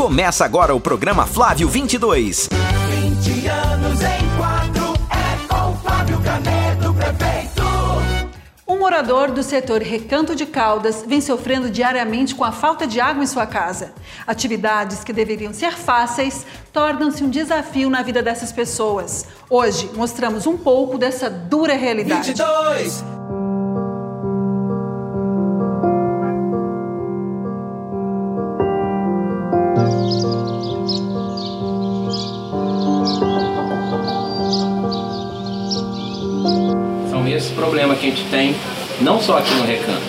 Começa agora o programa Flávio 22. 20 anos em quatro é com Flávio Canedo, prefeito. Um morador do setor Recanto de Caldas vem sofrendo diariamente com a falta de água em sua casa. Atividades que deveriam ser fáceis tornam-se um desafio na vida dessas pessoas. Hoje mostramos um pouco dessa dura realidade. 22. São esses problemas que a gente tem, não só aqui no Recanto,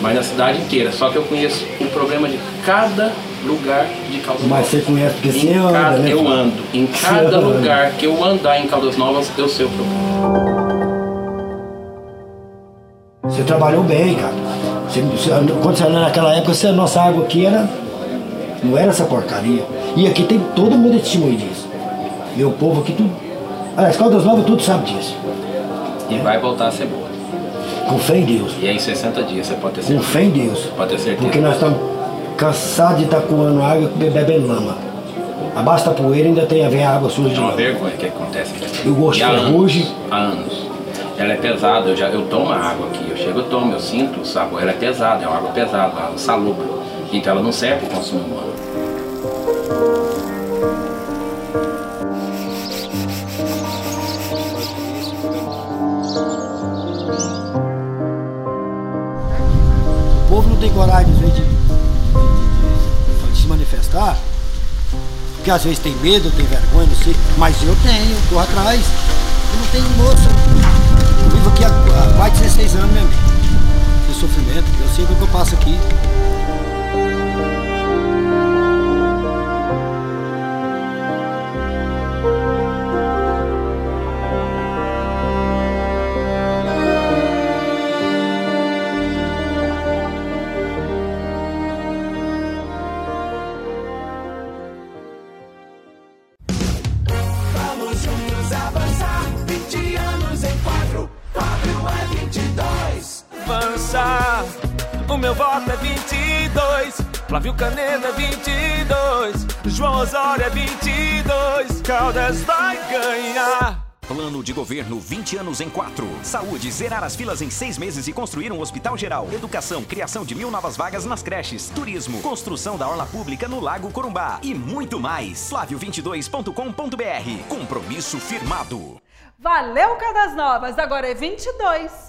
mas na cidade inteira. Só que eu conheço o problema de cada lugar de Caldas Mas Novas. você conhece porque você Em anda, cada- né? Eu ando. Em cada anda. lugar que eu andar em Caldas Novas, eu sei o problema. Você trabalhou bem, cara. Você- você- quando você era naquela época, você- a nossa água aqui era. Não era essa porcaria. E aqui tem todo mundo é testemunho disso. Meu povo aqui tudo. Aliás, Caldas Novas tudo sabe disso. E vai voltar a ser boa. Com fé em Deus. E aí em 60 dias você pode ter Com certeza. fé em Deus. Pode ter certeza. Porque nós estamos cansados de estar coando água e bebendo lama. Abaixo da poeira ainda tem a ver a água suja É de uma lama. vergonha que acontece aqui. E o gosto E há ferrugem. anos, há anos. Ela é pesada, eu, já, eu tomo a água aqui, eu chego, eu tomo, eu sinto o sabor. Ela é pesada, é uma água pesada, uma água salubra. Então ela não serve para o consumo humano. O povo não tem coragem, às vezes, de, de- de se manifestar, porque às vezes tem medo, tem vergonha, não sei, mas eu tenho, corro atrás. Eu não tenho moça. Eu vivo aqui há, de 16 anos, meu amigo. Avançar. O meu voto é 22. Flávio Canedo é 22. João Osório é 22. Caldas vai ganhar. Plano de governo 20 anos em 4. Saúde, zerar as filas em seis meses e construir um hospital geral. Educação, criação de mil novas vagas nas creches. Turismo, construção da orla pública no Lago Corumbá. E muito mais. Flávio22.com.br. Compromisso firmado. Valeu, Caldas Novas! Agora é 22.